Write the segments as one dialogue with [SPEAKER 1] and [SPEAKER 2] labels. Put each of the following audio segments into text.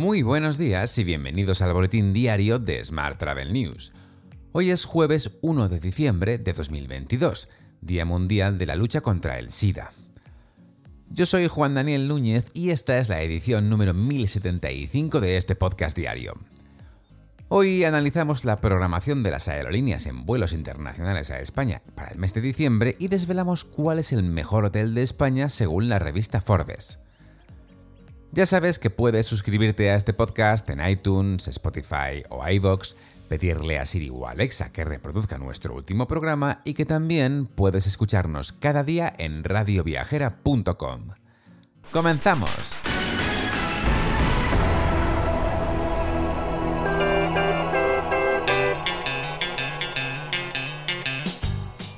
[SPEAKER 1] Muy buenos días y bienvenidos al boletín diario de Smart Travel News. Hoy es jueves 1 de diciembre de 2022, Día Mundial de la Lucha contra el SIDA. Yo soy Juan Daniel Núñez y esta es la edición número 1075 de este podcast diario. Hoy analizamos la programación de las aerolíneas en vuelos internacionales a España para el mes de diciembre y desvelamos cuál es el mejor hotel de España según la revista Forbes. Ya sabes que puedes suscribirte a este podcast en iTunes, Spotify o iVoox, pedirle a Siri o Alexa que reproduzca nuestro último programa y que también puedes escucharnos cada día en radioviajera.com. ¡Comenzamos!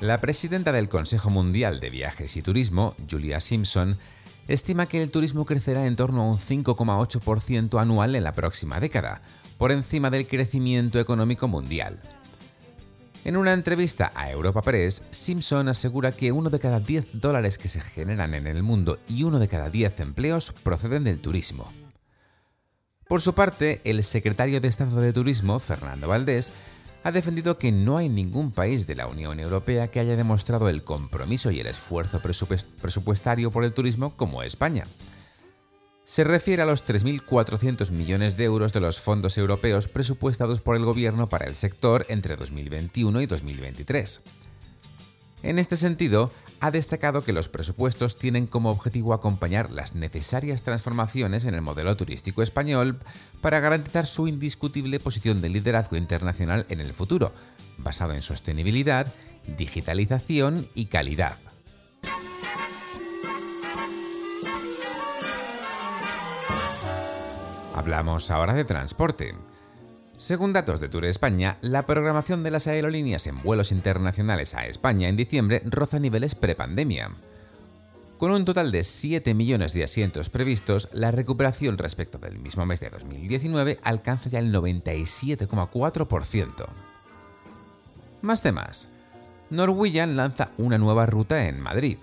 [SPEAKER 1] La presidenta del Consejo Mundial de Viajes y Turismo, Julia Simpson, estima que el turismo crecerá en torno a un 5,8% anual en la próxima década, por encima del crecimiento económico mundial. En una entrevista a Europa Press, Simpson asegura que uno de cada 10 dólares que se generan en el mundo y uno de cada 10 empleos proceden del turismo. Por su parte, el secretario de Estado de Turismo, Fernando Valdés, ha defendido que no hay ningún país de la Unión Europea que haya demostrado el compromiso y el esfuerzo presupuestario por el turismo como España. Se refiere a los 3.400 millones de euros de los fondos europeos presupuestados por el Gobierno para el sector entre 2021 y 2023. En este sentido, ha destacado que los presupuestos tienen como objetivo acompañar las necesarias transformaciones en el modelo turístico español para garantizar su indiscutible posición de liderazgo internacional en el futuro, basado en sostenibilidad, digitalización y calidad. Hablamos ahora de transporte. Según datos de Tour España, la programación de las aerolíneas en vuelos internacionales a España en diciembre roza niveles prepandemia. Con un total de 7 millones de asientos previstos, la recuperación respecto del mismo mes de 2019 alcanza ya el 97,4%. Más temas. Norwegian lanza una nueva ruta en Madrid.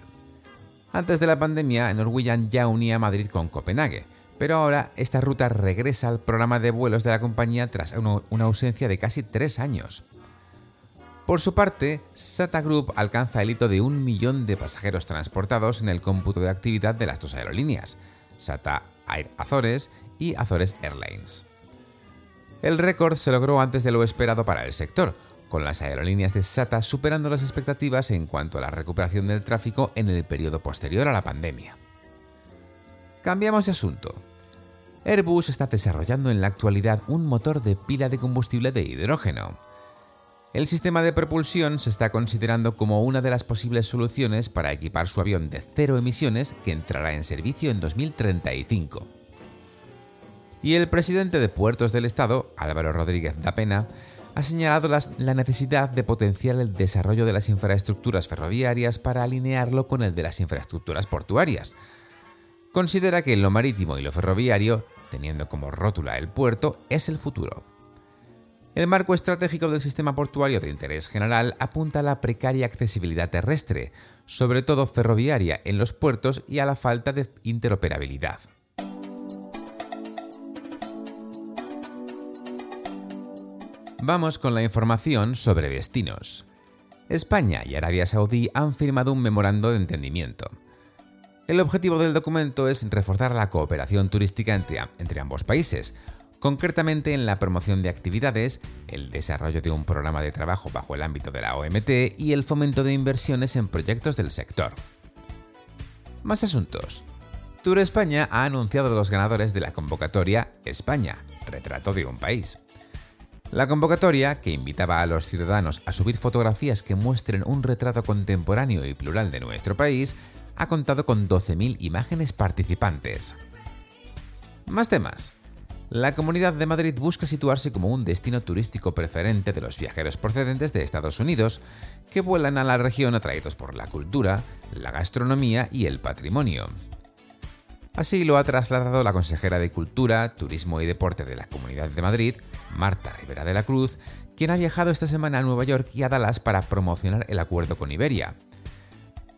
[SPEAKER 1] Antes de la pandemia, Norwegian ya unía Madrid con Copenhague, pero ahora esta ruta regresa al programa de vuelos de la compañía tras una ausencia de casi tres años. Por su parte, SATA Group alcanza el hito de un millón de pasajeros transportados en el cómputo de actividad de las dos aerolíneas, SATA Air Azores y Azores Airlines. El récord se logró antes de lo esperado para el sector, con las aerolíneas de SATA superando las expectativas en cuanto a la recuperación del tráfico en el periodo posterior a la pandemia. Cambiamos de asunto. Airbus está desarrollando en la actualidad un motor de pila de combustible de hidrógeno. El sistema de propulsión se está considerando como una de las posibles soluciones para equipar su avión de cero emisiones que entrará en servicio en 2035. Y el presidente de Puertos del Estado, Álvaro Rodríguez da Pena, ha señalado la necesidad de potenciar el desarrollo de las infraestructuras ferroviarias para alinearlo con el de las infraestructuras portuarias, considera que lo marítimo y lo ferroviario, teniendo como rótula el puerto, es el futuro. El marco estratégico del sistema portuario de interés general apunta a la precaria accesibilidad terrestre, sobre todo ferroviaria, en los puertos y a la falta de interoperabilidad. Vamos con la información sobre destinos. España y Arabia Saudí han firmado un memorando de entendimiento. El objetivo del documento es reforzar la cooperación turística entre, ambos países, concretamente en la promoción de actividades, el desarrollo de un programa de trabajo bajo el ámbito de la OMT y el fomento de inversiones en proyectos del sector. Más asuntos. Tour España ha anunciado los ganadores de la convocatoria España, retrato de un país. La convocatoria, que invitaba a los ciudadanos a subir fotografías que muestren un retrato contemporáneo y plural de nuestro país, ha contado con 12.000 imágenes participantes. Más temas. La Comunidad de Madrid busca situarse como un destino turístico preferente de los viajeros procedentes de Estados Unidos, que vuelan a la región atraídos por la cultura, la gastronomía y el patrimonio. Así lo ha trasladado la consejera de Cultura, Turismo y Deporte de la Comunidad de Madrid, Marta Rivera de la Cruz, quien ha viajado esta semana a Nueva York y a Dallas para promocionar el acuerdo con Iberia.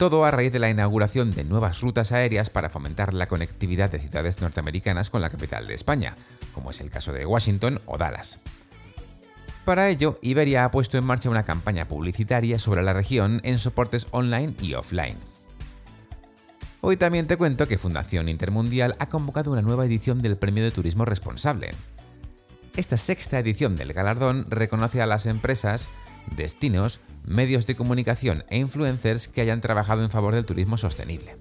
[SPEAKER 1] Todo a raíz de la inauguración de nuevas rutas aéreas para fomentar la conectividad de ciudades norteamericanas con la capital de España, como es el caso de Washington o Dallas. Para ello, Iberia ha puesto en marcha una campaña publicitaria sobre la región en soportes online y offline. Hoy también te cuento que Fundación Intermundial ha convocado una nueva edición del Premio de Turismo Responsable. Esta sexta edición del galardón reconoce a las empresas, destinos, medios de comunicación e influencers que hayan trabajado en favor del turismo sostenible.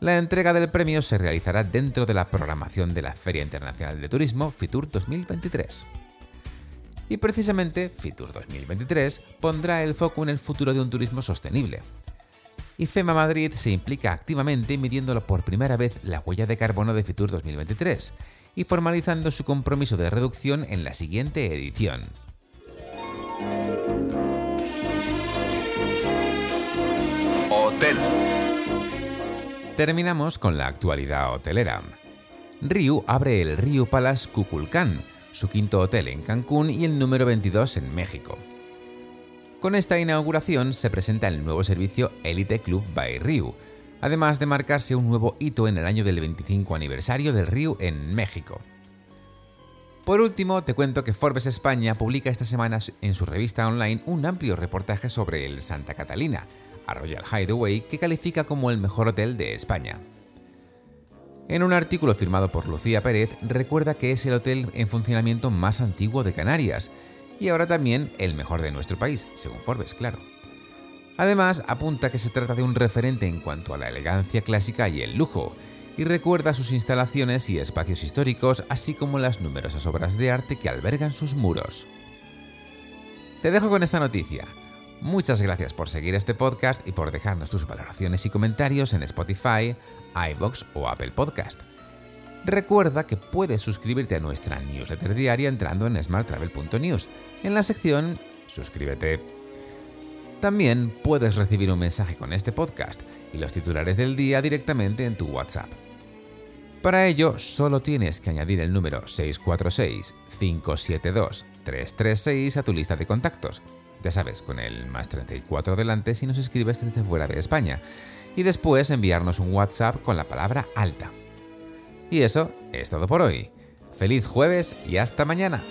[SPEAKER 1] La entrega del premio se realizará dentro de la programación de la Feria Internacional de Turismo FITUR 2023. Y precisamente FITUR 2023 pondrá el foco en el futuro de un turismo sostenible, y FEMA Madrid se implica activamente midiéndolo por primera vez la huella de carbono de Fitur 2023 y formalizando su compromiso de reducción en la siguiente edición. Terminamos con la actualidad hotelera. Ryu abre el Ryu Palace Kukulkan, su quinto hotel en Cancún y el número 22 en México. Con esta inauguración se presenta el nuevo servicio Elite Club by Ryu, además de marcarse un nuevo hito en el año del 25 aniversario del Ryu en México. Por último, te cuento que Forbes España publica esta semana en su revista online un amplio reportaje sobre el Santa Catalina, a Royal Hideaway, que califica como el mejor hotel de España. En un artículo firmado por Lucía Pérez, recuerda que es el hotel en funcionamiento más antiguo de Canarias y ahora también el mejor de nuestro país, según Forbes, claro. Además, apunta que se trata de un referente en cuanto a la elegancia clásica y el lujo, y recuerda sus instalaciones y espacios históricos, así como las numerosas obras de arte que albergan sus muros. Te dejo con esta noticia. Muchas gracias por seguir este podcast y por dejarnos tus valoraciones y comentarios en Spotify, iBox o Apple Podcast. Recuerda que puedes suscribirte a nuestra newsletter diaria entrando en smarttravel.news, en la sección Suscríbete. También puedes recibir un mensaje con este podcast y los titulares del día directamente en tu WhatsApp. Para ello, solo tienes que añadir el número 646-572-336 a tu lista de contactos. Ya sabes, con el más 34 delante si nos escribes desde fuera de España. Y después enviarnos un WhatsApp con la palabra alta. Y eso es todo por hoy. Feliz jueves y hasta mañana.